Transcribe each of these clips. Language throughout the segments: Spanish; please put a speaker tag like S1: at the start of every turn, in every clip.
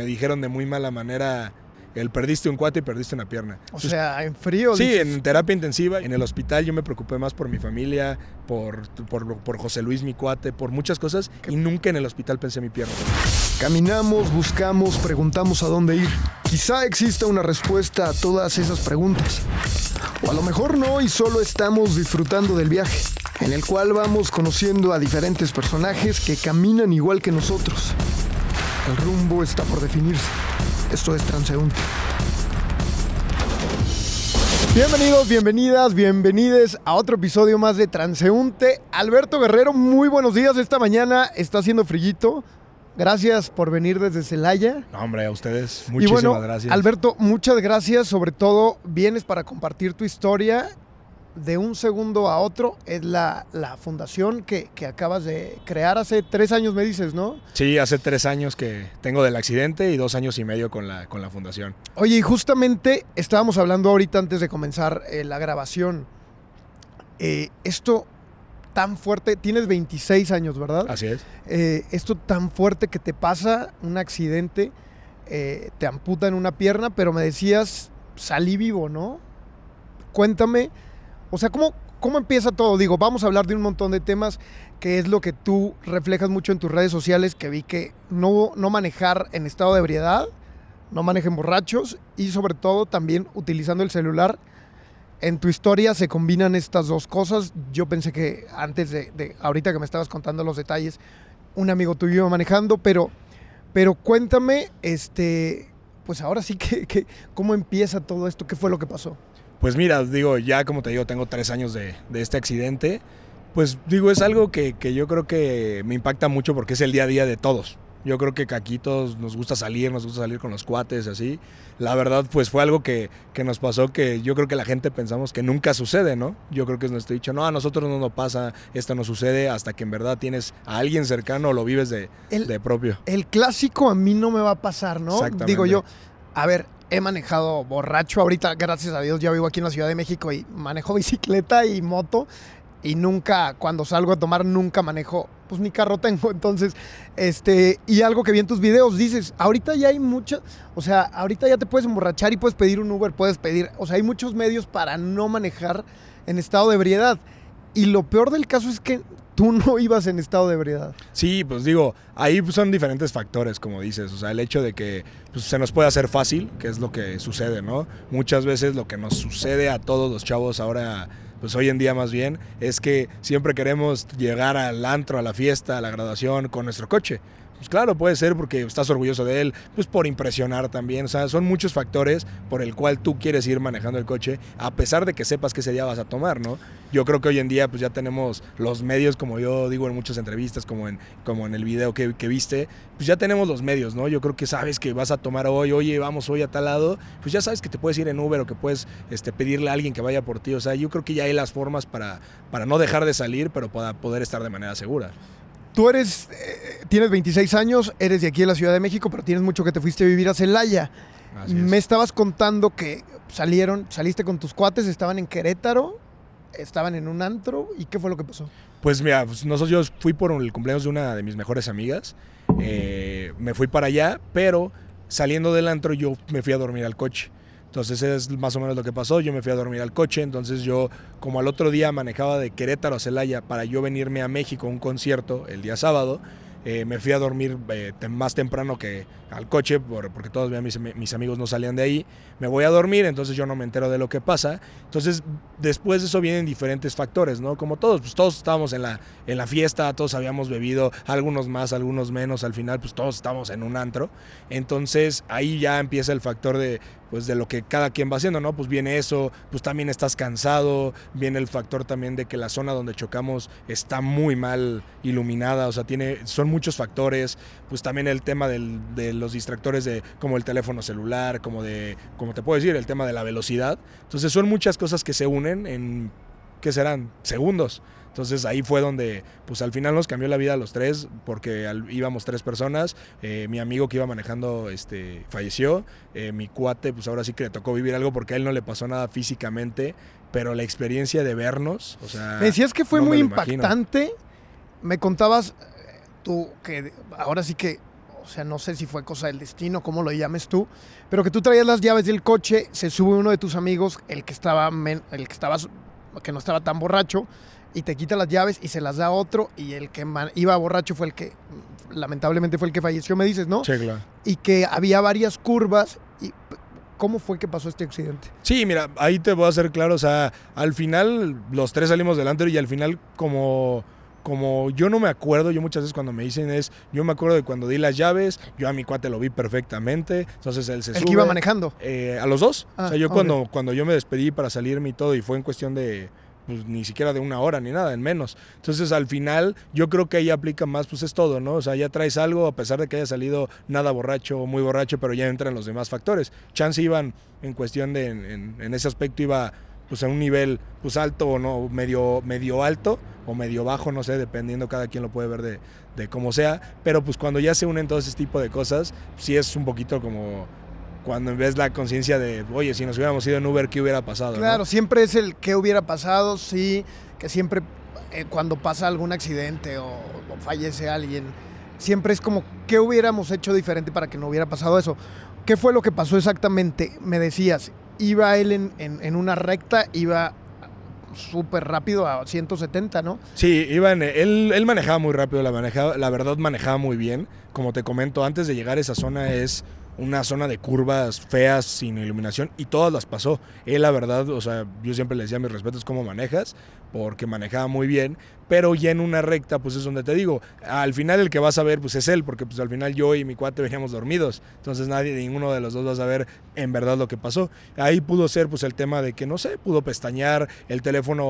S1: me dijeron de muy mala manera el perdiste un cuate y perdiste una pierna.
S2: O sea, en frío.
S1: Sí,
S2: dices.
S1: en terapia intensiva, en el hospital yo me preocupé más por mi familia, por, por, por José Luis, mi cuate, por muchas cosas y nunca en el hospital pensé en mi pierna.
S2: Caminamos, buscamos, preguntamos a dónde ir. Quizá exista una respuesta a todas esas preguntas. O a lo mejor no y solo estamos disfrutando del viaje, en el cual vamos conociendo a diferentes personajes que caminan igual que nosotros. El rumbo está por definirse. Esto es transeúnte. Bienvenidos, bienvenidas, bienvenides a otro episodio más de Transeúnte. Alberto Guerrero, muy buenos días. Esta mañana está haciendo frillito. Gracias por venir desde Celaya.
S1: No, hombre, a ustedes
S2: Y
S1: muchísimas
S2: bueno,
S1: gracias.
S2: Alberto, muchas gracias. Sobre todo, vienes para compartir tu historia de un segundo a otro. Es la, la fundación que, que acabas de crear hace tres años, me dices, ¿no?
S1: Sí, hace tres años que tengo del accidente y dos años y medio con la, con la fundación.
S2: Oye, y justamente estábamos hablando ahorita antes de comenzar eh, la grabación. Eh, esto tan fuerte, tienes 26 años, ¿verdad?
S1: Así es.
S2: Eh, esto tan fuerte que te pasa, un accidente, te amputan una pierna, pero me decías, salí vivo, ¿no? Cuéntame, o sea, ¿cómo, ¿cómo empieza todo? Digo, vamos a hablar de un montón de temas, que es lo que tú reflejas mucho en tus redes sociales, que vi que no, no manejar en estado de ebriedad, no manejen borrachos y sobre todo también utilizando el celular. En tu historia se combinan estas dos cosas. Yo pensé que antes de, ahorita que me estabas contando los detalles, un amigo tuyo iba manejando, pero, pero cuéntame, este, pues ahora sí que, que- cómo empieza todo esto, qué fue lo que pasó.
S1: Pues mira, digo, ya como te digo, tengo tres años de, de este accidente. Pues digo, es algo que, que yo creo que me impacta mucho porque es el día a día de todos. Yo creo que aquí todos nos gusta salir, nos gusta salir con los cuates, así. La verdad, pues fue algo que, que nos pasó que yo creo que la gente pensamos que nunca sucede, ¿no? Yo creo que es nuestro dicho, no, a nosotros no nos pasa, esto no sucede hasta que en verdad tienes a alguien cercano o lo vives de,
S2: El-
S1: de propio.
S2: El clásico a mí no me va a pasar, ¿no? Digo yo, a ver, he manejado borracho ahorita, gracias a Dios, ya vivo aquí en la Ciudad de México y manejo bicicleta y moto y nunca, cuando salgo a tomar, nunca manejo, pues ni carro tengo. Entonces, este, y algo que vi en tus videos, dices, ahorita ya hay muchas, o sea, ahorita ya te puedes emborrachar y puedes pedir un Uber, puedes pedir, o sea, hay muchos medios para no manejar en estado de ebriedad. Y lo peor del caso es que tú no ibas en estado de ebriedad.
S1: Sí, pues digo, ahí son diferentes factores, como dices. O sea, el hecho de que pues, se nos puede hacer fácil, que es lo que sucede, ¿no? Muchas veces lo que nos sucede a todos los chavos ahora, pues hoy en día más bien, es que siempre queremos llegar al antro, a la fiesta, a la graduación con nuestro coche. Pues claro, puede ser porque estás orgulloso de él, pues por impresionar también. O sea, son muchos factores por el cual tú quieres ir manejando el coche, a pesar de que sepas que ese día vas a tomar, ¿no? Yo creo que hoy en día pues ya tenemos los medios, como yo digo en muchas entrevistas, como en, como en el video que, viste, pues ya tenemos los medios, ¿no? Yo creo que sabes que vas a tomar hoy, oye, vamos hoy a tal lado, pues ya sabes que te puedes ir en Uber o que puedes este, pedirle a alguien que vaya por ti. O sea, yo creo que ya hay las formas para, para no dejar de salir, pero para poder estar de manera segura.
S2: Tú eres, eh, tienes 26 años, eres de aquí de la Ciudad de México, pero tienes mucho que te fuiste a vivir a Celaya.
S1: Así es.
S2: Me estabas contando que salieron, saliste con tus cuates, estaban en Querétaro, estaban en un antro, ¿y qué fue lo que pasó?
S1: Pues mira, pues nosotros yo fui por el cumpleaños de una de mis mejores amigas. eh, me fui para allá, pero saliendo del antro yo me fui a dormir al coche. Entonces es más o menos lo que pasó. Yo me fui a dormir al coche. Entonces yo, como al otro día manejaba de Querétaro a Celaya para yo venirme a México a un concierto el día sábado, eh, me fui a dormir eh, más temprano que al coche por- porque todos mis, mis amigos no salían de ahí. Me voy a dormir, entonces yo no me entero de lo que pasa. Entonces después de eso vienen diferentes factores, ¿no? Como todos, pues todos estábamos en la, en la fiesta, todos habíamos bebido, algunos más, algunos menos, al final pues todos estábamos en un antro. Entonces ahí ya empieza el factor de, pues de lo que cada quien va haciendo, ¿no? Pues viene eso, pues también estás cansado, viene el factor también de que la zona donde chocamos está muy mal iluminada, o sea, tiene, son muchos factores, pues también el tema de los distractores de como el teléfono celular, como de, como te puedo decir, el tema de la velocidad. Entonces son muchas cosas que se unen en, ¿qué serán? Segundos. Entonces ahí fue donde, pues al final nos cambió la vida a los tres, porque al- íbamos tres personas. eh, mi amigo que iba manejando este, falleció. eh, mi cuate, pues ahora sí que le tocó vivir algo porque a él no le pasó nada físicamente, pero la experiencia de vernos, o sea.
S2: Me decías que fue
S1: no me
S2: muy
S1: imagino.
S2: impactante. Me contabas eh, tú que ahora sí que o sea, no sé si fue cosa del destino, como lo llames tú, pero que tú traías las llaves del coche, se sube uno de tus amigos, el que estaba, el que estaba, que no estaba tan borracho, y te quita las llaves y se las da a otro, y el que iba borracho fue el que, lamentablemente fue el que falleció, me dices, ¿no?
S1: Sí, claro.
S2: Y que había varias curvas, y ¿cómo fue que pasó este accidente?
S1: Sí, mira, ahí te voy a hacer claro, o sea, al final los tres salimos delante y al final como como yo no me acuerdo, yo muchas veces cuando me dicen es, yo me acuerdo de cuando di las llaves, yo a mi cuate lo vi perfectamente, entonces él se
S2: El
S1: sube.
S2: que iba manejando.
S1: Eh, a los dos.
S2: Ah,
S1: o sea, yo
S2: ok.
S1: cuando, cuando yo me despedí para salirme y todo, y fue en cuestión de, pues ni siquiera de una hora ni nada, en menos. Entonces al final yo creo que ahí aplica más, pues es todo, ¿no? O sea, ya traes algo, a pesar de que haya salido nada borracho o muy borracho, pero ya entran los demás factores. Chance iban en cuestión de, en, en- en ese aspecto iba pues a un nivel pues alto o no, medio, medio alto o medio bajo, no sé, dependiendo cada quien lo puede ver de, de cómo sea, pero pues cuando ya se unen todo ese tipo de cosas, sí es un poquito como cuando ves la conciencia de, oye, si nos hubiéramos ido en Uber, ¿qué hubiera pasado?
S2: Claro, siempre es el qué hubiera pasado, sí, que siempre eh, cuando pasa algún accidente o, o fallece alguien, siempre es como qué hubiéramos hecho diferente para que no hubiera pasado eso. ¿Qué fue lo que pasó exactamente? Me decías, iba él en, en- en una recta, iba súper rápido a 170, ¿no?
S1: Sí, iba en- él, él manejaba muy rápido, la, manejaba, la verdad manejaba muy bien. Como te comento, antes de llegar a esa zona es una zona de curvas feas, sin iluminación, y todas las pasó. Él, la verdad, o sea, yo siempre le decía mis respetos cómo manejas, porque manejaba muy bien, pero ya en una recta, pues es donde te digo, al final el que vas a ver, pues es él, porque pues al final yo y mi cuate veníamos dormidos, entonces nadie, ninguno de los dos va a saber en verdad lo que pasó. Ahí pudo ser pues el tema de que, no sé, pudo pestañear, el teléfono,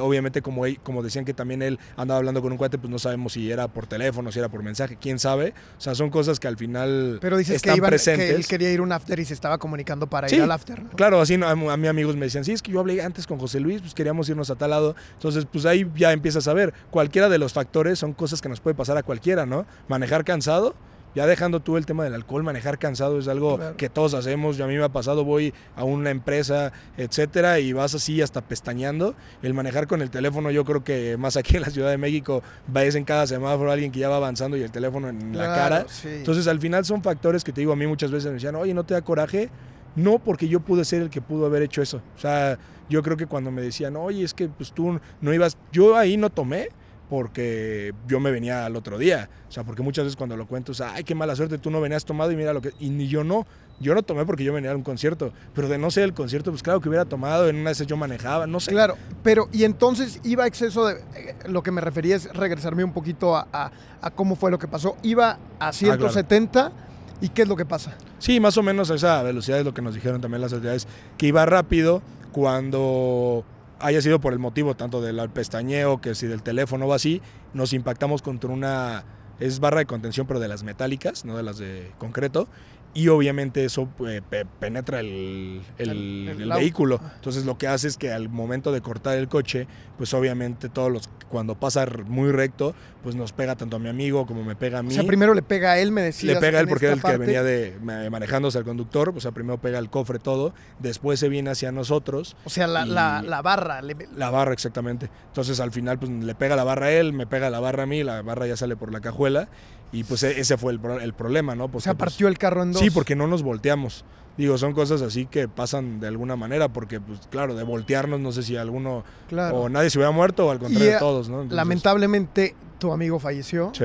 S1: obviamente como, como decían que también él andaba hablando con un cuate, pues no sabemos si era por teléfono, si era por mensaje, quién sabe, o sea, son cosas que al final
S2: Pero dices
S1: están
S2: que, iban,
S1: presentes.
S2: Que él quería ir a un after y se estaba comunicando para
S1: Sí.
S2: ir al after, ¿no?
S1: Claro, así a, a mí amigos me decían, sí, es que yo hablé antes con José Luis, pues queríamos irnos a tal lado. Entonces, pues ahí ya empiezas a ver, cualquiera de los factores son cosas que nos puede pasar a cualquiera, ¿no? Manejar cansado, ya dejando tú el tema del alcohol, manejar cansado es algo
S2: Claro.
S1: que todos hacemos. Yo a mí me ha pasado, voy a una empresa, etcétera, y vas así hasta pestañeando. El manejar con el teléfono, yo creo que más aquí en la Ciudad de México, ves en cada semáforo alguien que ya va avanzando y el teléfono en la cara.
S2: sí.
S1: Entonces, al final son factores que te digo, a mí muchas veces me decían, oye, ¿no te da coraje? No, porque yo pude ser el que pudo haber hecho eso. O sea, yo creo que cuando me decían, oye, es que pues tú no ibas, yo ahí no tomé porque yo me venía al otro día. O sea, porque muchas veces cuando lo cuento, o sea, ay, qué mala suerte, tú no venías tomado y mira lo que... Y ni yo no. Yo no tomé porque yo venía a un concierto. Pero de no ser el concierto, pues claro que hubiera tomado, en una vez yo manejaba, no sé.
S2: Claro, pero y entonces iba a exceso de... eh, Lo que me refería es regresarme un poquito a, a- a cómo fue lo que pasó. Iba
S1: Ah,
S2: a 170 y ¿qué es lo que pasa?
S1: Sí, más o menos a esa velocidad es lo que nos dijeron también las autoridades, que iba rápido cuando haya sido por el motivo tanto del pestañeo que si del teléfono o así, nos impactamos contra una, es barra de contención pero de las metálicas, no de las de concreto, y obviamente eso eh, pe- penetra el, el- vehículo. Entonces lo que hace es que al momento de cortar el coche, pues obviamente todos los, cuando pasa muy recto, pues nos pega tanto a mi amigo como me pega a
S2: O
S1: mí.
S2: sea, primero le pega a él, me decía.
S1: Le pega a él porque era el que venía de, ma- manejándose al conductor, o sea, primero pega el cofre todo, después se viene hacia nosotros,
S2: O sea, la- la barra. le-
S1: la barra exactamente. Entonces al final pues le pega la barra a él, me pega la barra a mí, la barra ya sale por la cajuela y pues e- ese fue el, el problema, ¿no?
S2: o
S1: Porque,
S2: sea,
S1: pues,
S2: partió el carro en dos.
S1: Sí, porque no nos volteamos. Digo, son cosas así que pasan de alguna manera, porque pues claro, de voltearnos no sé si alguno
S2: Claro.
S1: o nadie se hubiera muerto o al contrario
S2: eh,
S1: todos, ¿no? Entonces,
S2: Lamentablemente, tu amigo falleció.
S1: Sí.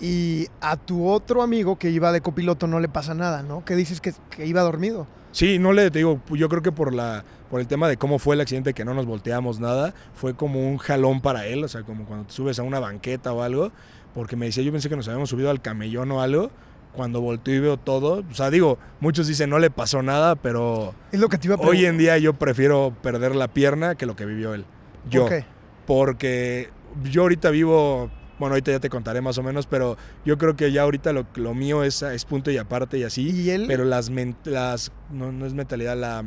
S2: Y a tu otro amigo que iba de copiloto no le pasa nada, ¿no? Que dices que, que iba dormido.
S1: Sí, no le te digo, yo creo que por la por el tema de cómo fue el accidente que no nos volteamos nada, fue como un jalón para él, o sea, como cuando te subes a una banqueta o algo, porque me decía, yo pensé que nos habíamos subido al camellón o algo, cuando volteo y veo todo, o sea, digo, muchos dicen no le pasó nada, pero
S2: Es lo que te iba a
S1: hoy en día yo prefiero perder la pierna que lo que vivió él. Yo,
S2: ¿Por qué?
S1: porque yo ahorita vivo, bueno, ahorita ya te contaré más o menos, pero yo creo que ya ahorita lo, lo mío es, es punto y aparte y así.
S2: Y él,
S1: Pero las, las no, no es mentalidad, la,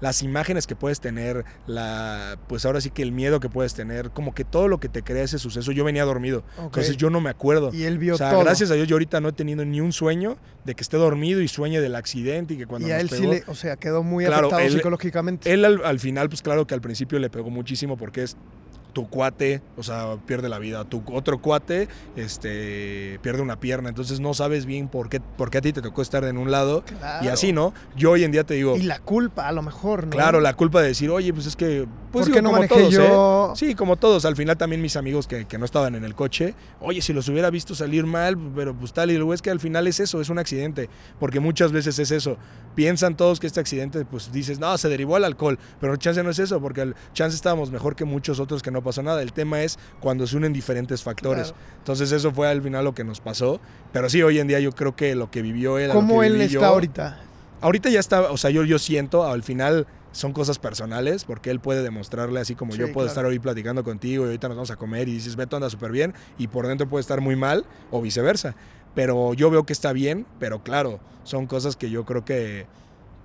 S1: las imágenes que puedes tener, la, pues ahora sí que el miedo que puedes tener, como que todo lo que te crea ese suceso, yo venía dormido, entonces yo no me acuerdo.
S2: y él vio
S1: O sea,
S2: todo.
S1: gracias a Dios yo ahorita no he tenido ni un sueño de que esté dormido y sueñe del accidente y que cuando
S2: y a él sí
S1: pegó-
S2: le, o sea, quedó muy
S1: Claro,
S2: afectado
S1: él-
S2: psicológicamente.
S1: él al, al final, pues claro que al principio le pegó muchísimo porque es tu cuate, o sea, pierde la vida, tu otro cuate este, pierde una pierna, entonces no sabes bien por qué, por qué a ti te tocó estar en un lado y así, ¿no? Yo hoy en día te digo,
S2: Y la culpa, a lo mejor, ¿no?
S1: claro, la culpa de decir, oye, pues es que, pues
S2: ¿Por
S1: digo,
S2: qué no
S1: como todos, ¿eh?
S2: yo?
S1: Sí, como todos, al final también mis amigos que, que no estaban en el coche, oye, si los hubiera visto salir mal, pero pues tal, y luego es que al final es eso, es un accidente, porque muchas veces es eso, piensan todos que este accidente, pues dices, no, se derivó al alcohol, pero chance no es eso, porque el chance estábamos mejor que muchos otros que no pasó nada, el tema es cuando se unen diferentes factores,
S2: Claro.
S1: entonces eso fue al final lo que nos pasó, pero sí, hoy en día yo creo que lo que vivió él,
S2: ¿Cómo él está
S1: yo-
S2: ahorita?
S1: Ahorita ya está, o sea, yo, yo siento, al final son cosas personales, porque él puede demostrarle, así como
S2: Sí,
S1: yo puedo
S2: claro.
S1: estar hoy platicando contigo y ahorita nos vamos a comer y dices, Beto anda súper bien, y por dentro puede estar muy mal, o viceversa. Pero yo veo que está bien, pero claro, son cosas que yo creo que,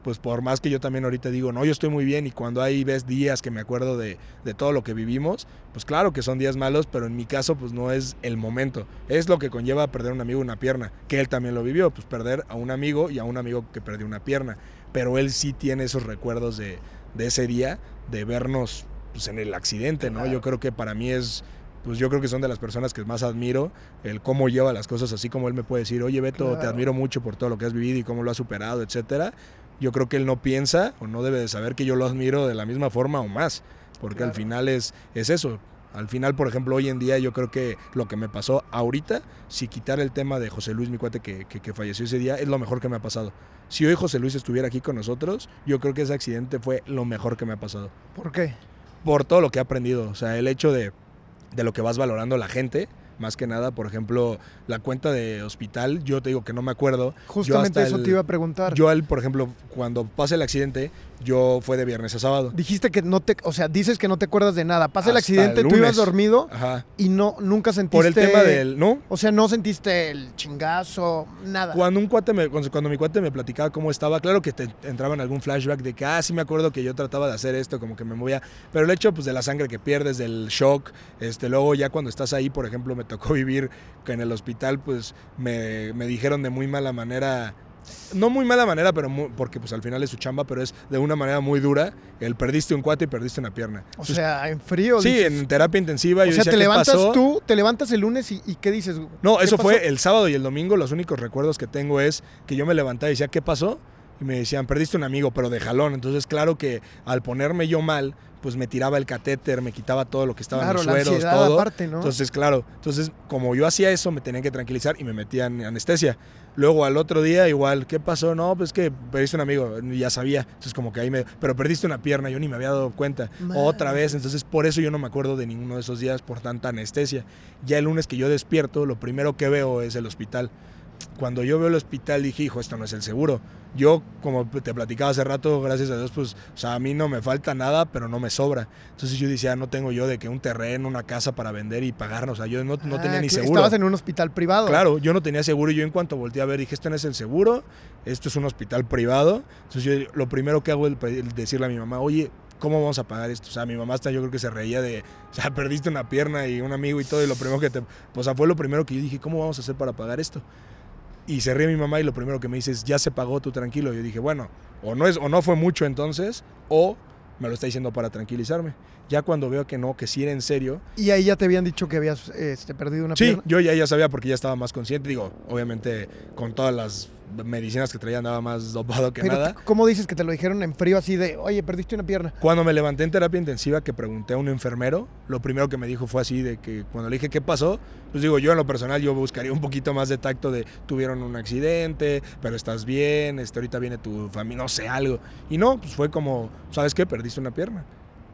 S1: pues por más que yo también ahorita digo, no, yo estoy muy bien, y cuando hay ves días que me acuerdo de, de todo lo que vivimos, pues claro que son días malos, pero en mi caso, pues no es el momento. Es lo que conlleva perder a un amigo una pierna, que él también lo vivió, pues perder a un amigo y a un amigo que perdió una pierna. Pero él sí tiene esos recuerdos de, de ese día, de vernos pues, en el accidente, ¿no?
S2: Claro.
S1: Yo creo que para mí es, pues yo creo que son de las personas que más admiro, el cómo lleva las cosas, así como él me puede decir, oye Beto, te
S2: Claro.
S1: admiro mucho por todo lo que has vivido y cómo lo has superado, etcétera. Yo creo que él no piensa o no debe de saber que yo lo admiro de la misma forma o más, porque al final es, es eso. Al final, por ejemplo, hoy en día yo creo que lo que me pasó ahorita, si quitar el tema de José Luis, mi cuate que, que- que falleció ese día, es lo mejor que me ha pasado. Si hoy José Luis estuviera aquí con nosotros, yo creo que ese accidente fue lo mejor que me ha pasado.
S2: ¿Por qué?
S1: Por todo lo que he aprendido. O sea, el hecho de, de lo que vas valorando la gente, más que nada, por ejemplo, la cuenta de hospital, yo te digo que no me acuerdo.
S2: Justamente eso
S1: el-
S2: te iba a preguntar.
S1: Yo, por ejemplo, cuando pasa el accidente, yo fue de viernes a sábado.
S2: Dijiste que no te, o sea, dices que no te acuerdas de nada. Pasa el accidente,
S1: el
S2: tú ibas dormido
S1: Ajá.
S2: y no nunca sentiste
S1: Por el tema del. ¿No?
S2: O sea, no sentiste el chingazo, nada.
S1: Cuando un cuate me, cuando, cuando mi cuate me platicaba cómo estaba, claro que te entraba en algún flashback de que, ah, sí me acuerdo que yo trataba de hacer esto, como que me movía. Pero el hecho pues, de la sangre que pierdes, del shock, este, luego ya cuando estás ahí, por ejemplo, me tocó vivir que en el hospital, pues me, me dijeron de muy mala manera. No muy mala manera, pero porque pues al final es su chamba, pero es de una manera muy dura. El perdiste un cuate y perdiste una pierna.
S2: o
S1: Entonces,
S2: sea, en frío.
S1: sí,
S2: dices.
S1: en terapia intensiva.
S2: o
S1: yo
S2: sea,
S1: decía,
S2: te
S1: "¿Qué
S2: levantas
S1: pasó?".
S2: tú, te levantas el lunes y, y ¿qué dices?
S1: No,
S2: ¿Qué
S1: eso
S2: pasó?
S1: fue el sábado y el domingo. Los únicos recuerdos que tengo es que yo me levantaba y decía, ¿qué pasó? Y me decían, perdiste un amigo, pero de jalón. Entonces, claro que al ponerme yo mal, pues me tiraba el catéter, me quitaba todo lo que estaba
S2: Claro,
S1: en los sueros, todo.
S2: aparte, ¿no?
S1: Entonces, claro, entonces como yo hacía eso, me tenían que tranquilizar y me metían anestesia. Luego al otro día igual, ¿qué pasó? No, pues que perdiste un amigo, ya sabía. Entonces como que ahí me... Pero perdiste una pierna, yo ni me había dado cuenta. Otra
S2: Madre.
S1: vez, entonces por eso yo no me acuerdo de ninguno de esos días por tanta anestesia. Ya el lunes que yo despierto, lo primero que veo es el hospital. Cuando yo veo el hospital dije, hijo, esto no es el seguro. Yo, como te platicaba hace rato, gracias a Dios, pues, o sea, a mí no me falta nada, pero no me sobra. Entonces yo decía, no tengo yo de que un terreno, una casa para vender y pagarnos. O sea, yo no, no
S2: Ah,
S1: tenía ni seguro.
S2: Estabas en un hospital privado.
S1: Claro, yo no tenía seguro y yo en cuanto volteé a ver dije, esto no es el seguro, esto es un hospital privado. Entonces yo lo primero que hago es decirle a mi mamá, oye, ¿cómo vamos a pagar esto? O sea, mi mamá hasta yo creo que se reía de, o sea, perdiste una pierna y un amigo y todo y lo primero que te... O sea, fue lo primero que yo dije, ¿cómo vamos a hacer para pagar esto? Y se ríe mi mamá y lo primero que me dice es, ya se pagó, tú tranquilo. Yo dije, bueno, o no, es, o no fue mucho entonces, o me lo está diciendo para tranquilizarme. Ya cuando veo que no, que sí era en serio,
S2: Y ahí ya te habían dicho que habías este, perdido una
S1: Sí,
S2: pierna.
S1: yo ya, ya sabía porque ya estaba más consciente. Digo, obviamente con todas las medicinas que traía andaba más dopado que
S2: Pero
S1: nada.
S2: ¿cómo dices que te lo dijeron en frío así de, oye, perdiste una pierna?
S1: Cuando me levanté en terapia intensiva que pregunté a un enfermero, lo primero que me dijo fue así de que cuando le dije qué pasó, pues digo, yo en lo personal yo buscaría un poquito más de tacto de tuvieron un accidente, pero estás bien, este ahorita viene tu familia, no sé, algo. Y no, pues fue como, ¿sabes qué? Perdiste una pierna.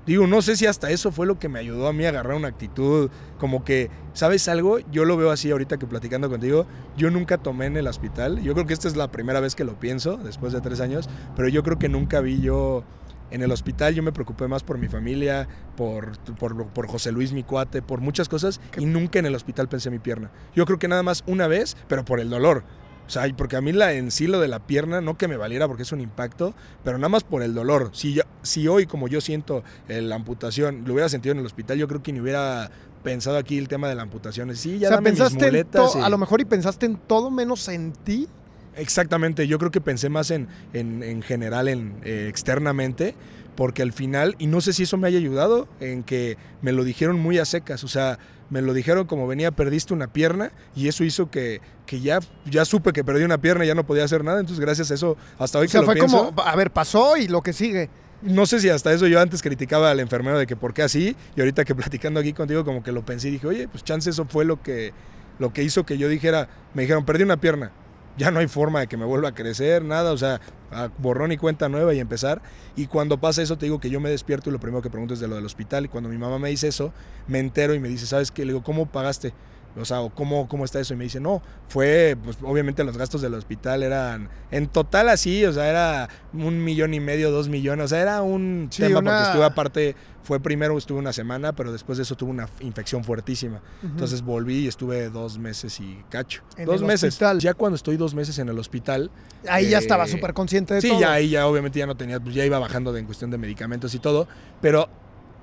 S1: Digo, no sé si hasta eso fue lo que me ayudó a mí a agarrar una actitud, como que, ¿sabes algo? Yo lo veo así ahorita que platicando contigo, yo nunca tomé en el hospital, yo creo que esta es la primera vez que lo pienso, después de tres años, pero yo creo que nunca vi yo en el hospital, yo me preocupé más por mi familia, por, por, por José Luis, mi cuate, por muchas cosas, y nunca en el hospital pensé en mi pierna. Yo creo que nada más una vez, pero por el dolor. O sea, porque a mí la, en sí lo de la pierna, no que me valiera porque es un impacto, pero nada más por el dolor. Si, yo- si hoy, como yo siento eh, la amputación, lo hubiera sentido en el hospital, yo creo que ni hubiera pensado aquí el tema de la amputación. Sí, ya
S2: o sea,
S1: dame mis
S2: pensaste en
S1: muletas y-
S2: a lo mejor y pensaste en todo menos en ti
S1: Exactamente, yo creo que pensé más en, en, en general, en eh, externamente, porque al final, y no sé si eso me haya ayudado, en que me lo dijeron muy a secas, o sea, me lo dijeron como venía, perdiste una pierna, y eso hizo que, que ya, ya supe que perdí una pierna y ya no podía hacer nada, entonces gracias a eso, hasta hoy
S2: O sea,
S1: que lo
S2: fue
S1: pienso,
S2: como, a ver, pasó y lo que sigue.
S1: no sé si hasta eso yo antes criticaba al enfermero de que por qué así, y ahorita que platicando aquí contigo como que lo pensé y dije, oye, pues chance eso fue lo que, lo que hizo que yo dijera, me dijeron, perdí una pierna, ya no hay forma de que me vuelva a crecer, nada, o sea, a borrón y cuenta nueva y empezar. Y cuando pasa eso, te digo que yo me despierto y lo primero que pregunto es de lo del hospital. Y cuando mi mamá me dice eso, me entero y me dice, ¿sabes qué? Le digo, ¿cómo pagaste? O sea, ¿o ¿cómo, ¿cómo está eso? Y me dice, no, fue, pues obviamente los gastos del hospital eran, en total así, o sea, era un millón y medio, dos millones, o sea, era un
S2: Sí,
S1: tema
S2: una-
S1: porque estuve aparte, fue primero, estuve una semana, pero después de eso tuve una infección fuertísima. Entonces volví y estuve dos meses y cacho.
S2: En
S1: dos
S2: el
S1: meses.
S2: hospital.
S1: Ya cuando estoy dos meses en el hospital,
S2: Ahí ya
S1: eh,
S2: estaba súper consciente de
S1: sí,
S2: todo.
S1: ya ahí ya obviamente ya no tenía, pues ya iba bajando de, en cuestión de medicamentos y todo, pero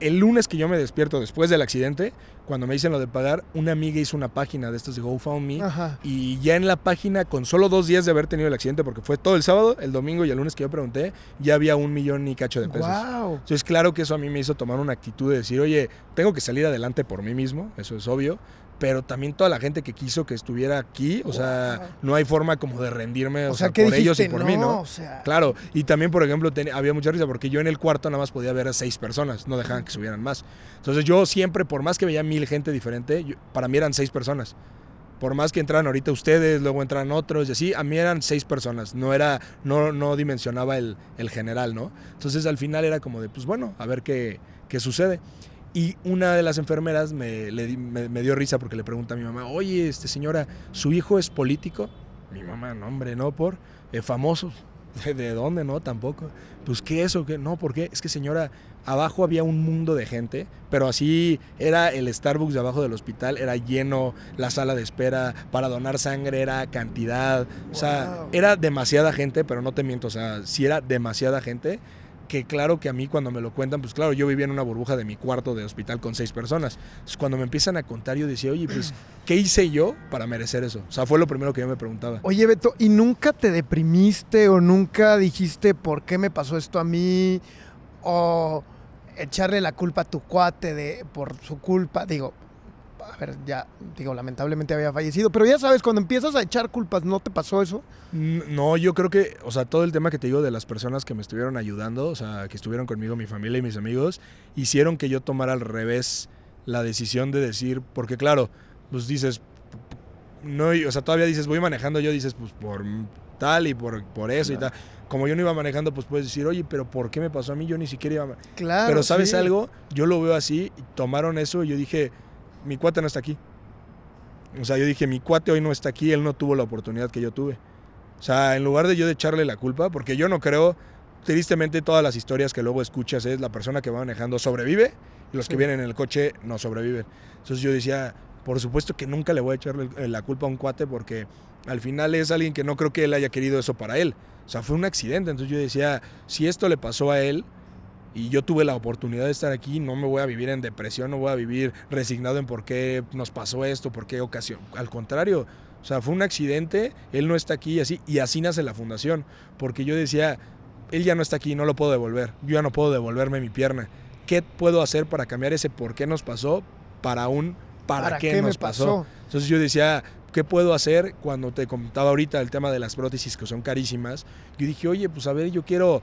S1: el lunes que yo me despierto después del accidente, cuando me dicen lo de pagar, una amiga hizo una página de estas de GoFundMe
S2: Ajá.
S1: y ya en la página, con solo dos días de haber tenido el accidente, porque fue todo el sábado, el domingo y el lunes que yo pregunté, ya había un millón y cacho de pesos.
S2: Wow.
S1: Entonces, claro que eso a mí me hizo tomar una actitud de decir, oye, tengo que salir adelante por mí mismo, eso es obvio, pero también toda la gente que quiso que estuviera aquí, o sea,
S2: Wow.
S1: no hay forma como de rendirme, o,
S2: O
S1: sea,
S2: sea,
S1: por ellos y
S2: dijiste,
S1: por mí, ¿no?
S2: O sea,
S1: Claro, y también, por ejemplo, ten- había mucha risa porque yo en el cuarto nada más podía ver a seis personas, no dejaban que subieran más. Entonces yo siempre, por más que veía mil gente diferente, yo- para mí eran seis personas. Por más que entraran ahorita ustedes, luego entran otros y así, a mí eran seis personas, no era, no, no dimensionaba el, el general, ¿no? Entonces al final era como de, pues bueno, a ver qué, qué sucede. Y una de las enfermeras me, le me, me dio risa porque le pregunta a mi mamá, oye, este señora, ¿su hijo es político? Mi mamá, no, hombre, no, por eh, famoso. ¿De, de dónde? No, tampoco. Pues, ¿qué es o qué? No, ¿por qué? Es que, señora, abajo había un mundo de gente, pero así era el Starbucks de abajo del hospital, era lleno, la sala de espera para donar sangre era cantidad, o sea, era demasiada gente, pero no te miento, o sea, sí era demasiada gente, que claro que a mí cuando me lo cuentan, pues claro, yo vivía en una burbuja de mi cuarto de hospital con seis personas. Entonces cuando me empiezan a contar, yo decía, oye, pues, ¿qué hice yo para merecer eso? O sea, fue lo primero que yo me preguntaba.
S2: Oye, Beto, ¿y nunca te deprimiste o nunca dijiste por qué me pasó esto a mí? O echarle la culpa a tu cuate de por su culpa. Digo, a ver, ya, digo, lamentablemente había fallecido, pero ya sabes, cuando empiezas a echar culpas, ¿no te pasó eso?
S1: No, yo creo que, o sea, todo el tema que te digo de las personas que me estuvieron ayudando, o sea, que estuvieron conmigo, mi familia y mis amigos, hicieron que yo tomara al revés la decisión de decir, porque claro, pues dices, no, o sea, todavía dices, voy manejando, yo dices, pues por tal y por, por eso y tal. Como yo no iba manejando, pues puedes decir, oye, pero ¿por qué me pasó a mí? Yo ni siquiera iba ma-".
S2: Claro.
S1: Pero ¿sabes
S2: sí.
S1: algo? Yo lo veo así, y tomaron eso y yo dije, mi cuate no está aquí. O sea, yo dije, mi cuate hoy no está aquí, él no tuvo la oportunidad que yo tuve. O sea, en lugar de yo de echarle la culpa, porque yo no creo, tristemente todas las historias que luego escuchas es la persona que va manejando sobrevive y los que
S2: Sí.
S1: vienen en el coche no sobreviven. Entonces yo decía, por supuesto que nunca le voy a echarle el- la culpa a un cuate porque al final es alguien que no creo que él haya querido eso para él. O sea, fue un accidente. Entonces yo decía, si esto le pasó a él y yo tuve la oportunidad de estar aquí, no me voy a vivir en depresión, no voy a vivir resignado en por qué nos pasó esto, por qué ocasión. Al contrario, o sea, fue un accidente, él no está aquí y así, y así nace la fundación. Porque yo decía, él ya no está aquí, no lo puedo devolver. Yo ya no puedo devolverme mi pierna. ¿Qué puedo hacer para cambiar ese por qué nos pasó para un para, qué, nos pasó? Entonces yo decía, ¿qué puedo hacer cuando te comentaba ahorita el tema de las prótesis que son carísimas? Yo dije, oye, pues a ver, yo quiero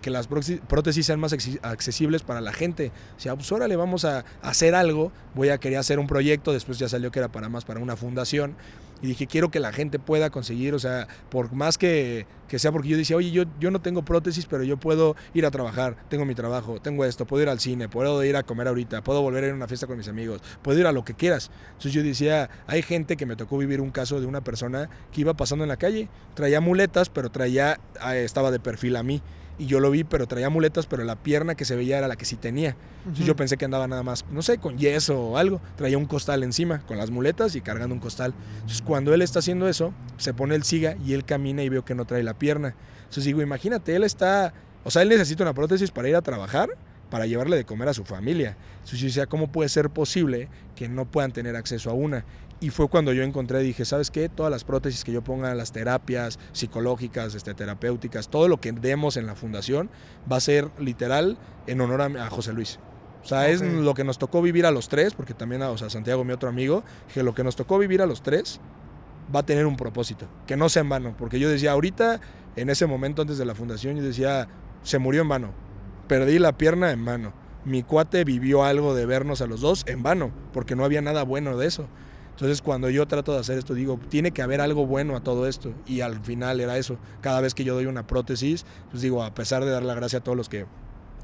S1: que, las prótesis sean más accesibles para la gente. O sea, pues órale, vamos a hacer algo. Voy a querer hacer un proyecto, después ya salió que era para más para una fundación. Y dije, quiero que la gente pueda conseguir, o sea, por más que, que sea, porque yo decía, oye, yo, yo no tengo prótesis, pero yo puedo ir a trabajar, tengo mi trabajo, tengo esto, puedo ir al cine, puedo ir a comer ahorita, puedo volver a ir a una fiesta con mis amigos, puedo ir a lo que quieras. Entonces yo decía, hay gente que me tocó vivir un caso de una persona que iba pasando en la calle, traía muletas, pero traía, ah, estaba de perfil a mí. Y yo lo vi, pero traía muletas, pero la pierna que se veía era la que sí tenía. Entonces yo pensé que andaba nada más, no sé, con yeso o algo. Traía un costal encima, con las muletas y cargando un costal. Entonces cuando él está haciendo eso, se pone el siga y él camina y veo que no trae la pierna. Entonces digo, imagínate, él está, o sea, él necesita una prótesis para ir a trabajar para llevarle de comer a su familia. Entonces yo decía, ¿cómo puede ser posible que no puedan tener acceso a una? Y fue cuando yo encontré, dije, ¿sabes qué? Todas las prótesis que yo ponga, las terapias psicológicas, este, terapéuticas, todo lo que demos en la fundación va a ser literal en honor a, a José Luis. O sea, es lo que nos tocó vivir a los tres, porque también, o sea, Santiago, mi otro amigo, que lo que nos tocó vivir a los tres va a tener un propósito, que no sea en vano, porque yo decía, ahorita, en ese momento antes de la fundación, yo decía, se murió en vano, perdí la pierna en vano, mi cuate vivió algo de vernos a los dos en vano, porque no había nada bueno de eso. Entonces cuando yo trato de hacer esto, digo, tiene que haber algo bueno a todo esto. Y al final era eso. Cada vez que yo doy una prótesis, pues digo, a pesar de dar la gracia a todos los que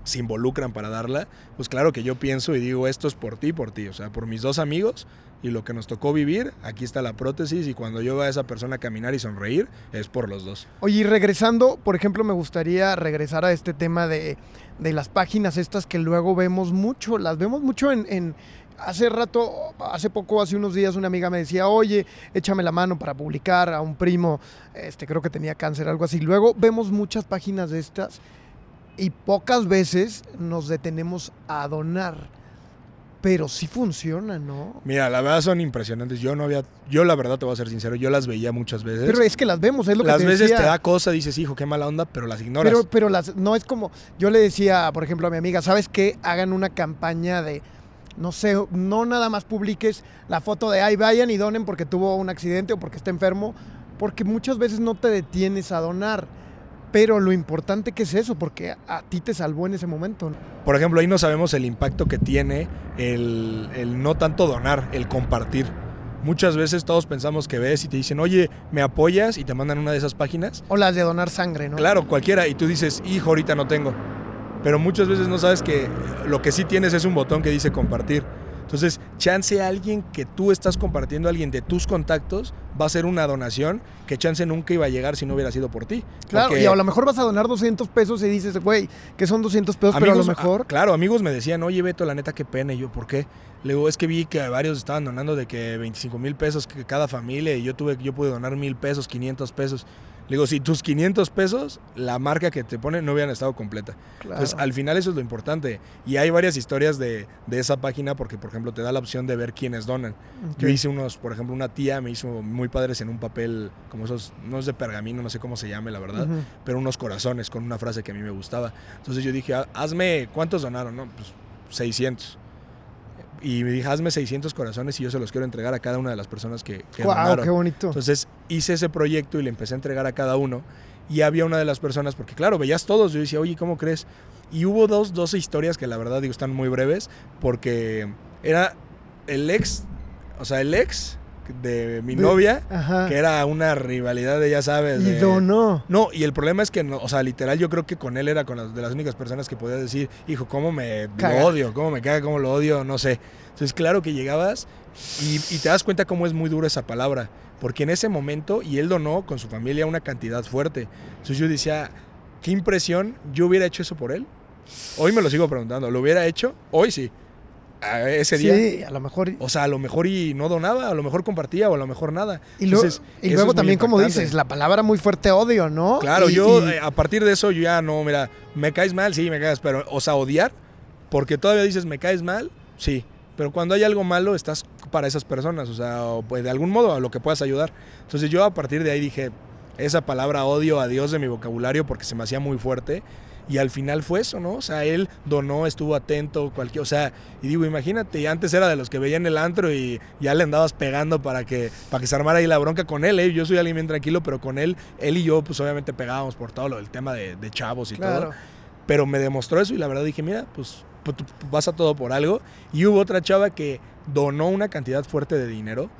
S1: se involucran para darla, pues claro que yo pienso y digo, esto es por ti, por ti, o sea, por mis dos amigos y lo que nos tocó vivir, aquí está la prótesis y cuando yo veo a esa persona caminar y sonreír, es por los dos.
S2: Oye, y regresando, por ejemplo, me gustaría regresar a este tema de, de las páginas estas que luego vemos mucho, las vemos mucho en, en- Hace rato, hace poco, hace unos días, una amiga me decía, oye, échame la mano para publicar a un primo, este, creo que tenía cáncer, algo así. Luego vemos muchas páginas de estas y pocas veces nos detenemos a donar. Pero sí funciona, ¿no?
S1: Mira, la verdad son impresionantes. Yo no había, yo la verdad te voy a ser sincero, yo las veía muchas veces.
S2: Pero es que las vemos, es lo que
S1: las veces
S2: decía.
S1: te da cosa, dices, hijo, qué mala onda, pero las ignoras.
S2: Pero, pero las, no es como, yo le decía, por ejemplo, a mi amiga, ¿sabes qué? Hagan una campaña de, no sé, no nada más publiques la foto de, ay, vayan y donen porque tuvo un accidente o porque está enfermo, porque muchas veces no te detienes a donar. Pero lo importante que es eso, porque a, ti te salvó en ese momento.
S1: Por ejemplo, ahí no sabemos el impacto que tiene el, el no tanto donar, el compartir. Muchas veces todos pensamos que ves y te dicen, oye, ¿me apoyas? Y te mandan una de esas páginas.
S2: O las de donar sangre, ¿no?
S1: Claro, cualquiera. Y tú dices, hijo, ahorita no tengo. Pero muchas veces no sabes que lo que sí tienes es un botón que dice compartir. Entonces, chance alguien que tú estás compartiendo, alguien de tus contactos, va a ser una donación que chance nunca iba a llegar si no hubiera sido por ti.
S2: Claro,
S1: Porque
S2: y a lo mejor vas a donar 200 pesos y dices, güey, que son 200 pesos, pero a lo mejor...
S1: ah, claro, amigos me decían, oye Beto, la neta, qué pena. Y yo, ¿por qué? Le digo, es que vi que varios estaban donando de que 25 mil pesos que cada familia y yo tuve, yo pude donar mil pesos, 500 pesos. Le digo, si tus 500 pesos, la marca que te ponen no hubieran estado completa.
S2: Claro.
S1: Entonces, al final eso es lo importante. Y hay varias historias de, de esa página porque, por ejemplo, te da la opción de ver quiénes donan.
S2: Ok.
S1: Yo hice unos, por ejemplo, una tía me hizo muy padres en un papel, como esos, no es de pergamino, no sé cómo se llame, la verdad,
S2: Ujú.
S1: pero unos corazones con una frase que a mí me gustaba. Entonces yo dije, "Ha- hazme, ¿cuántos donaron? No, pues 600. Y me dije, hazme 600 corazones y yo se los quiero entregar a cada una de las personas que, que donaron.
S2: qué bonito.
S1: Entonces hice ese proyecto y le empecé a entregar a cada uno. Y había una de las personas, porque claro, veías todos, yo decía, oye, ¿cómo crees? Y hubo dos, dos historias que la verdad digo están muy breves, porque era el ex, o sea, el ex de mi
S2: De-
S1: novia,
S2: Ajá.
S1: que era una rivalidad de, ya sabes,
S2: Y donó.
S1: no, y el problema es que, no, o sea, literal, yo creo que con él era con las, de las únicas personas que podía decir, hijo, ¿cómo me
S2: Caga.
S1: lo odio? ¿Cómo me caga? ¿Cómo lo odio? No sé. Entonces, claro que llegabas y, y te das cuenta cómo es muy dura esa palabra. Porque en ese momento, y él donó con su familia una cantidad fuerte. Entonces yo decía, qué impresión, yo hubiera hecho eso por él. Hoy me lo sigo preguntando, ¿lo hubiera hecho? Hoy sí. A ese día.
S2: Sí, a lo mejor.
S1: O sea, a lo mejor y no donaba, a lo mejor compartía o a lo mejor nada.
S2: Y, luego-
S1: Entonces,
S2: y luego también, como dices, la palabra muy fuerte odio, ¿no?
S1: Claro,
S2: Y-
S1: yo
S2: y-
S1: eh, a partir de eso yo ya no, mira, me caes mal, sí, me caes, pero, o sea, odiar, porque todavía dices, me caes mal, sí, pero cuando hay algo malo estás para esas personas, o sea, o, pues, de algún modo a lo que puedas ayudar. Entonces yo a partir de ahí dije, esa palabra odio a Dios de mi vocabulario porque se me hacía muy fuerte. Y al final fue eso, ¿no? O sea, él donó, estuvo atento, cualquier, o sea, y digo, imagínate, antes era de los que veían el antro y ya le andabas pegando para que, para que se armara ahí la bronca con él, ¿eh? Yo soy alguien bien tranquilo, pero con él, él y yo, pues obviamente pegábamos por todo lo del tema de, de chavos y
S2: Claro.
S1: todo. Pero me demostró eso y la verdad dije, mira, pues, pues tú pasa todo por algo. Y hubo otra chava que donó una cantidad fuerte de dinero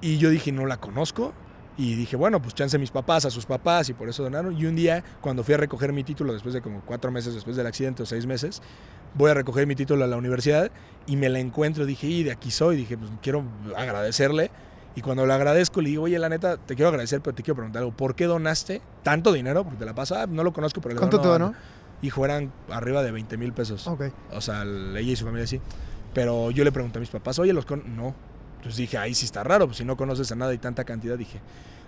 S1: y yo dije, no la conozco. Y dije, bueno, pues chance mis papás, a sus papás, y por eso donaron. Y un día, cuando fui a recoger mi título, después de como cuatro meses después del accidente o seis meses, voy a recoger mi título a la universidad y me la encuentro. Dije, y de aquí soy. Dije, pues quiero agradecerle. Y cuando le agradezco, le digo, oye, la neta, te quiero agradecer, pero te quiero preguntar algo. ¿Por qué donaste tanto dinero? Porque te la pasa, "Ah, no lo conozco, pero le
S2: ¿Cuánto te
S1: "No,
S2: donó?
S1: Hijo, eran arriba de 20 mil pesos.
S2: Ok.
S1: O sea, ella y su familia sí. Pero yo le pregunté a mis papás, oye, los con... No. Entonces dije, ahí sí está raro, pues si no conoces a nada y tanta cantidad, dije.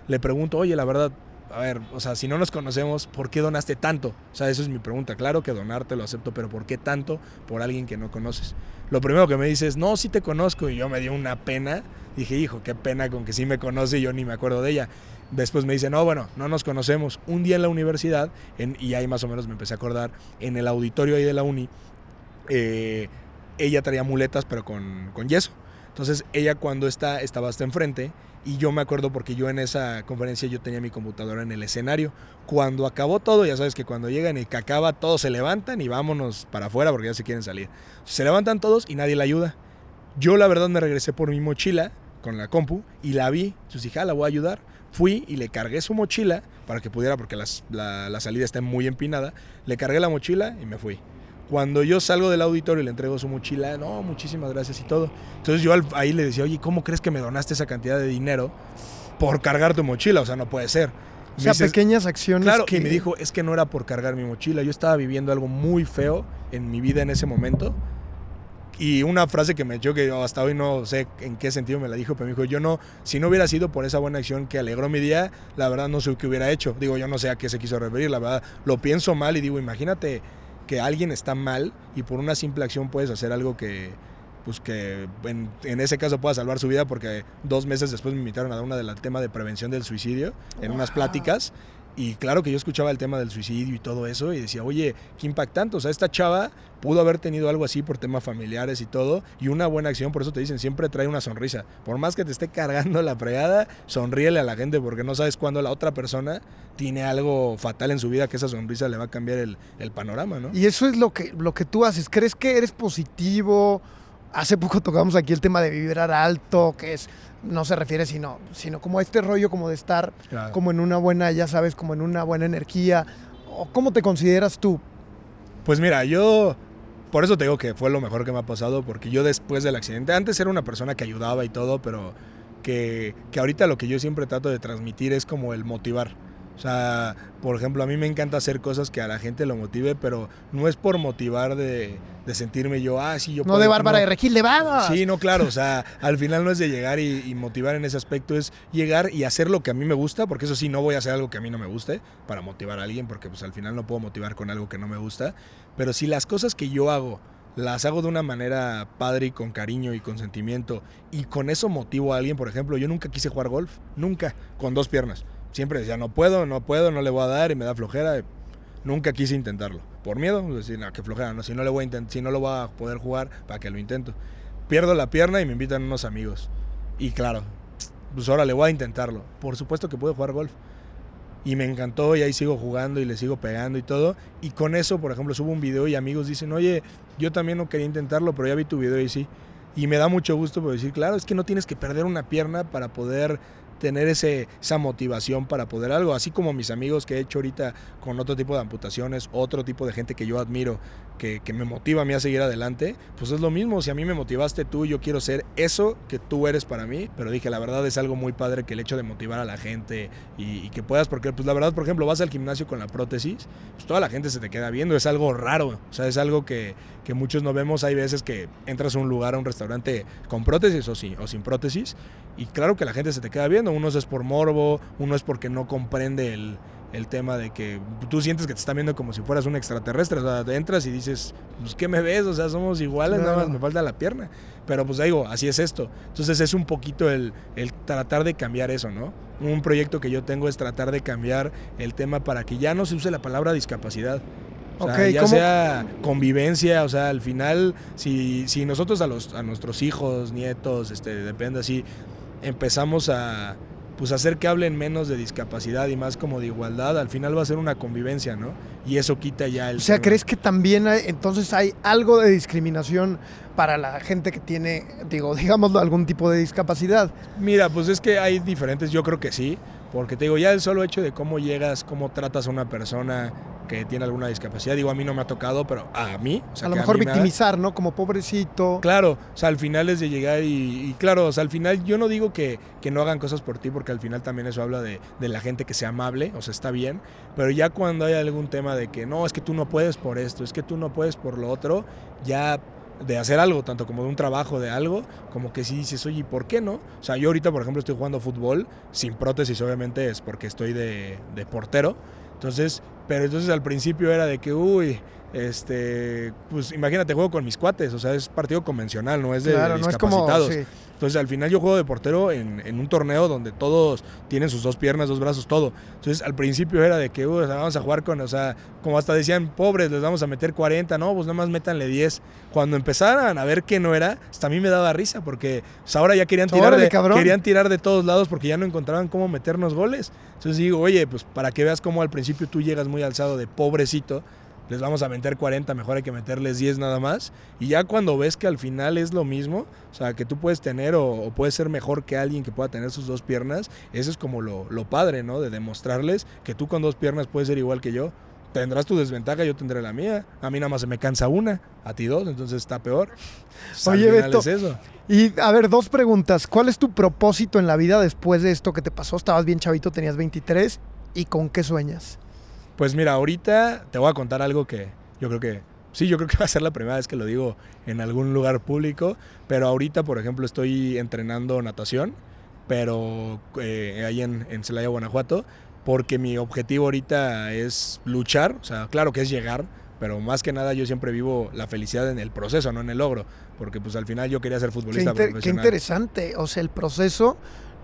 S1: Le pregunto, oye, la verdad, a ver, o sea, si no nos conocemos, ¿por qué donaste tanto? O sea, eso es mi pregunta. Claro que donarte lo acepto, pero ¿por qué tanto por alguien que no conoces? Lo primero que me dice es, no, sí te conozco. Y yo me dio una pena. Dije, hijo, qué pena con que sí me conoce y yo ni me acuerdo de ella. Después me dice, no, bueno, no nos conocemos. Un día en la universidad, y ahí más o menos me empecé a acordar, en el auditorio ahí de la uni, eh, ella traía muletas, pero con, con yeso. Entonces ella cuando está, estaba hasta enfrente y yo me acuerdo porque yo en esa conferencia yo tenía mi computadora en el escenario. Cuando acabó todo, ya sabes que cuando llegan y que acaba, todos se levantan y vámonos para afuera porque ya se quieren salir. Se levantan todos y nadie la ayuda. Yo la verdad me regresé por mi mochila con la compu y la vi. Entonces dije, ah, la voy a ayudar. Fui y le cargué su mochila para que pudiera, porque la, la salida está muy empinada. Le cargué la mochila y me fui. Cuando yo salgo del auditorio y le entrego su mochila, no, muchísimas gracias y todo. Entonces yo ahí le decía, oye, ¿cómo crees que me donaste esa cantidad de dinero por cargar tu mochila? O sea, no puede ser.
S2: o sea, pequeñas acciones.
S1: Claro, que... y me dijo, es que no era por cargar mi mochila. Yo estaba viviendo algo muy feo en mi vida en ese momento. Y una frase que me echó, que hasta hoy no sé en qué sentido me la dijo, pero me dijo, yo no, si no hubiera sido por esa buena acción que alegró mi día, la verdad no sé qué hubiera hecho. Digo, yo no sé a qué se quiso referir, la verdad, lo pienso mal y digo, imagínate que alguien está mal y por una simple acción puedes hacer algo que, pues que en, ese caso pueda salvar su vida porque dos meses después me invitaron a dar una del tema de prevención del suicidio en unas pláticas y claro que yo escuchaba el tema del suicidio y todo eso y decía, oye, qué impactante. O sea, esta chava pudo haber tenido algo así por temas familiares y todo y una buena acción. Por eso te dicen, siempre trae una sonrisa. Por más que te esté cargando la fregada, sonríele a la gente porque no sabes cuándo la otra persona tiene algo fatal en su vida que esa sonrisa le va a cambiar el, el panorama, ¿no?
S2: Y eso es lo que, lo que tú haces. ¿Crees que eres positivo? Hace poco tocamos aquí el tema de vibrar alto, que es no se refiere sino, sino como a este rollo como de estar como en una buena, ya sabes, como en una buena energía. ¿O ¿Cómo te consideras tú?
S1: Pues mira, yo por eso te digo que fue lo mejor que me ha pasado, porque yo después del accidente, antes era una persona que ayudaba y todo, pero que, que ahorita lo que yo siempre trato de transmitir es como el motivar. O sea, por ejemplo, a mí me encanta hacer cosas que a la gente lo motive, pero no es por motivar de, sentirme yo, ah, sí, yo
S2: No de Bárbara de Regil, de vamos.
S1: Sí, no, claro, o sea, al final no es de llegar y, motivar en ese aspecto, es llegar y hacer lo que a mí me gusta, porque eso sí, no voy a hacer algo que a mí no me guste para motivar a alguien, porque pues al final no puedo motivar con algo que no me gusta, pero si las cosas que yo hago las hago de una manera padre y con cariño y con sentimiento y con eso motivo a alguien, por ejemplo, yo nunca quise jugar golf, nunca, con dos piernas siempre decía, no puedo, no puedo, no le voy a dar y me da flojera. Nunca quise intentarlo. Por miedo, decir, no, qué flojera, no, si no, le voy a si no lo voy a poder jugar, para que lo intento. Pierdo la pierna y me invitan unos amigos. Y claro, pues ahora le voy a intentarlo. Por supuesto que puedo jugar golf. Y me encantó y ahí sigo jugando y le sigo pegando y todo. Y con eso, por ejemplo, subo un video y amigos dicen, oye, yo también no quería intentarlo, pero ya vi tu video y sí. Y me da mucho gusto por decir, claro, es que no tienes que perder una pierna para poder tener ese, esa motivación para poder algo, así como mis amigos que he hecho ahorita con otro tipo de amputaciones, otro tipo de gente que yo admiro, que, me motiva a mí a seguir adelante, pues es lo mismo, si a mí me motivaste tú, yo quiero ser eso que tú eres para mí, pero dije, la verdad es algo muy padre que el hecho de motivar a la gente y, que puedas, porque pues la verdad, por ejemplo, vas al gimnasio con la prótesis, pues toda la gente se te queda viendo, es algo raro, o sea, es algo que, que muchos no vemos, hay veces que entras a un lugar, a un restaurante con prótesis o, sí, o sin prótesis, y claro que la gente se te queda viendo, uno es por morbo, uno es porque no comprende el, tema de que tú sientes que te están viendo como si fueras un extraterrestre. O sea, te entras y dices, pues, ¿qué me ves? O sea, somos iguales, nada más me falta la pierna. Pero pues digo, así es esto. Entonces es un poquito el, el tratar de cambiar eso, ¿no? Un proyecto que yo tengo es tratar de cambiar el tema para que ya no se use la palabra discapacidad. O sea, ya sea convivencia, o sea, al final, si, si nosotros a, los, a nuestros hijos, nietos, este, depende así, empezamos a pues hacer que hablen menos de discapacidad y más como de igualdad, al final va a ser una convivencia, ¿no? Y eso quita ya el...
S2: O sea, ¿crees que también hay, entonces hay algo de discriminación para la gente que tiene, digo, digámoslo, algún tipo de discapacidad?
S1: Mira, pues es que hay diferentes, yo creo que sí, porque te digo, ya el solo hecho de cómo llegas, cómo tratas a una persona, que tiene alguna discapacidad. Digo, a mí no me ha tocado, pero a mí.
S2: a lo mejor victimizar, ¿no? Como pobrecito.
S1: Claro, o sea, al final es de llegar y, claro, o sea, al final yo no digo que, que, no hagan cosas por ti, porque al final también eso habla de, de, la gente que sea amable, o sea, está bien, pero ya cuando hay algún tema de que no, es que tú no puedes por esto, es que tú no puedes por lo otro, ya de hacer algo, tanto como de un trabajo, de algo, como que si dices, oye, ¿y por qué no? O sea, yo ahorita, por ejemplo, estoy jugando fútbol sin prótesis, obviamente es porque estoy de, de portero. Entonces, pero entonces al principio era de que, uy, este, pues imagínate, juego con mis cuates, o sea, es partido convencional, no es de
S2: Claro, no es como.
S1: discapacitados.
S2: sí.
S1: Entonces al final yo juego de portero en, en un torneo donde todos tienen sus dos piernas, dos brazos, todo. Entonces al principio era de que "Uy, o sea, vamos a jugar con, o sea, como hasta decían, pobres, les vamos a meter 40, no, pues nada más métanle 10. Cuando empezaran a ver que no era, hasta a mí me daba risa porque pues, ahora ya querían tirar, de,
S2: cabrón.
S1: querían tirar de todos lados porque ya no encontraban cómo meternos goles. Entonces digo, oye, pues para que veas cómo al principio tú llegas muy alzado de pobrecito, les vamos a meter 40, mejor hay que meterles 10 nada más. Y ya cuando ves que al final es lo mismo, o sea, que tú puedes tener o, o puedes ser mejor que alguien que pueda tener sus dos piernas, eso es como lo, lo padre, ¿no? De demostrarles que tú con dos piernas puedes ser igual que yo. Tendrás tu desventaja, yo tendré la mía. A mí nada más se me cansa una, a ti dos, entonces está peor.
S2: Oye, Beto.
S1: es eso.
S2: Y a ver, dos preguntas. ¿Cuál es tu propósito en la vida después de esto que te pasó? Estabas bien chavito, tenías 23. ¿Y con qué sueñas?
S1: Pues mira, ahorita te voy a contar algo que yo creo que, sí, yo creo que va a ser la primera vez que lo digo en algún lugar público, pero ahorita, por ejemplo, estoy entrenando natación, pero eh, ahí en, en Celaya, Guanajuato, porque mi objetivo ahorita es luchar, o sea, claro que es llegar, pero más que nada yo siempre vivo la felicidad en el proceso, no en el logro, porque pues al final yo quería ser
S2: Qué,
S1: futbolista
S2: qué interesante. O sea, el proceso,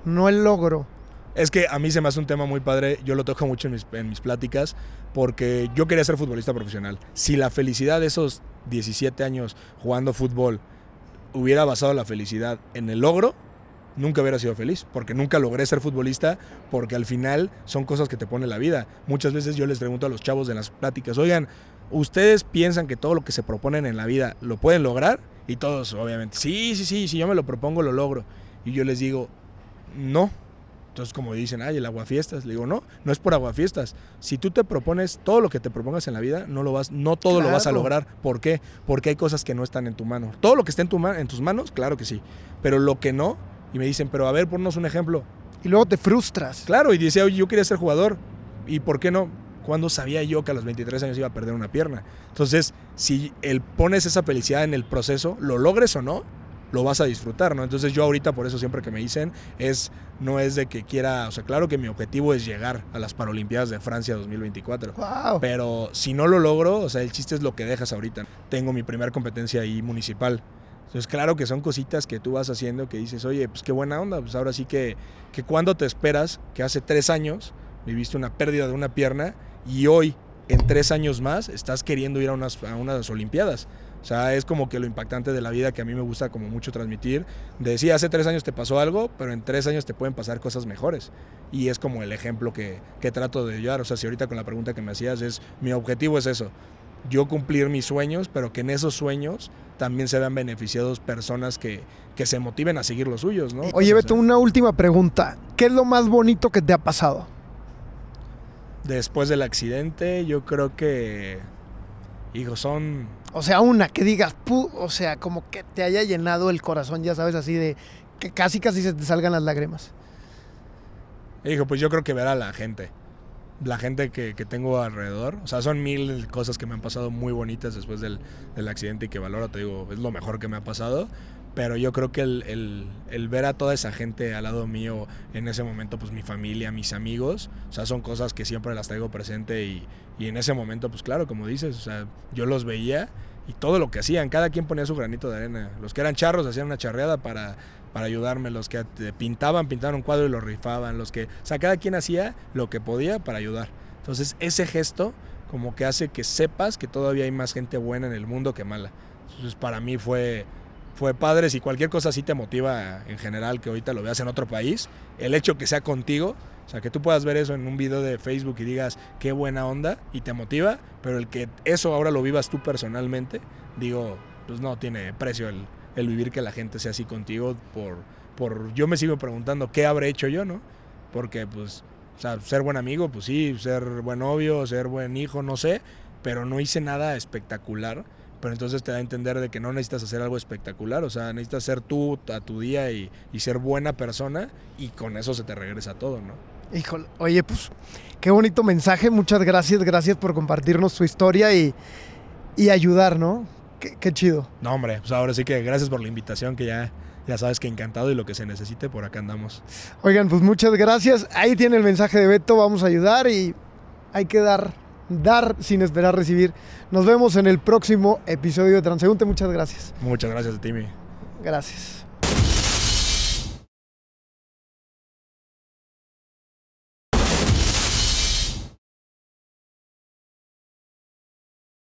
S2: no el logro.
S1: Es que a mí se me hace un tema muy padre, yo lo toco mucho en mis, pláticas, porque yo quería ser futbolista profesional. Si la felicidad de esos 17 años jugando fútbol hubiera basado la felicidad en el logro, nunca hubiera sido feliz, porque nunca logré ser futbolista, porque al final son cosas que te pone la vida. Muchas veces yo les pregunto a los chavos de las pláticas, oigan, ¿ustedes piensan que todo lo que se proponen en la vida lo pueden lograr? Y todos, obviamente, sí, sí, sí, si yo me lo propongo, lo logro. Y yo les digo, no. Entonces, como dicen, ay, el aguafiestas, le digo, no, no es por aguafiestas. Si tú te propones todo lo que te propongas en la vida, no lo vas, no todo lo vas a lograr. ¿Por qué? Porque hay cosas que no están en tu mano. Todo lo que esté en, tu ma- en tus manos, claro que sí. Pero lo que no, y me dicen, pero a ver, ponnos un ejemplo.
S2: Y luego te frustras.
S1: Claro, y decía, oye, yo quería ser jugador. ¿Y por qué no? ¿Cuándo sabía yo que a los 23 años iba a perder una pierna? Entonces, si el pones esa felicidad en el proceso, lo logres o no, lo vas a disfrutar, ¿no? Entonces yo ahorita por eso siempre que me dicen es no es de que quiera, o sea, claro que mi objetivo es llegar a las Paralimpiadas de Francia 2024.
S2: Wow.
S1: Pero si no lo logro, o sea, el chiste es lo que dejas ahorita. Tengo mi primera competencia ahí municipal. Entonces, claro que son cositas que tú vas haciendo que dices, oye, pues qué buena onda. Pues ahora sí que, que cuando te esperas, que hace tres años viviste una pérdida de una pierna y hoy, en tres años más, estás queriendo ir a unas, a unas Olimpiadas. O sea, es como que lo impactante de la vida que a mí me gusta como mucho transmitir. De sí, hace tres años te pasó algo, pero en tres años te pueden pasar cosas mejores. Y es como el ejemplo que, que trato de llevar. O sea, si ahorita con la pregunta que me hacías es, mi objetivo es eso. Yo cumplir mis sueños, pero que en esos sueños también se vean beneficiados personas que, que se motiven a seguir los suyos, ¿no?
S2: Oye, Beto, una última pregunta. ¿Qué es lo más bonito que te ha pasado?
S1: Después del accidente, yo creo que, hijo, son
S2: O sea, una que digas, pu- o sea, como que te haya llenado el corazón, ya sabes, así de que casi casi se te salgan las lágrimas.
S1: Hijo, pues yo creo que ver a la gente. La gente que, que tengo alrededor. O sea, son mil cosas que me han pasado muy bonitas después del, del accidente y que valoro, te digo, es lo mejor que me ha pasado. Pero yo creo que el, el- ver a toda esa gente al lado mío en ese momento, pues mi familia, mis amigos, o sea, son cosas que siempre las traigo presente y, y en ese momento, pues claro, como dices, o sea, yo los veía y todo lo que hacían, cada quien ponía su granito de arena. Los que eran charros hacían una charreada para, para ayudarme, los que pintaban, pintaban un cuadro y lo rifaban, los que, o sea, cada quien hacía lo que podía para ayudar. Entonces, ese gesto como que hace que sepas que todavía hay más gente buena en el mundo que mala. Entonces, para mí fue fue padre, si cualquier cosa así te motiva en general, que ahorita lo veas en otro país, el hecho que sea contigo, o sea, que tú puedas ver eso en un video de Facebook y digas, qué buena onda, y te motiva, pero el que eso ahora lo vivas tú personalmente, digo, pues no tiene precio el, el vivir que la gente sea así contigo, por, por, yo me sigo preguntando, ¿qué habré hecho yo, no? Porque, pues, o sea, ser buen amigo, pues sí, ser buen novio, ser buen hijo, no sé, pero no hice nada espectacular pero entonces te da a entender de que no necesitas hacer algo espectacular, o sea, necesitas ser tú a tu día y, ser buena persona y con eso se te regresa todo, ¿no?
S2: Híjole, oye, pues qué bonito mensaje, muchas gracias, gracias por compartirnos tu historia y, y ayudar, ¿no? Qué, qué, chido.
S1: No, hombre, pues ahora sí que gracias por la invitación, que ya, ya sabes que encantado y lo que se necesite, por acá andamos.
S2: Oigan, pues muchas gracias, ahí tiene el mensaje de Beto, vamos a ayudar y hay que dar dar sin esperar recibir. Nos vemos en el próximo episodio de Transeúnte. Muchas gracias.
S1: Muchas gracias, Timmy.
S2: Gracias.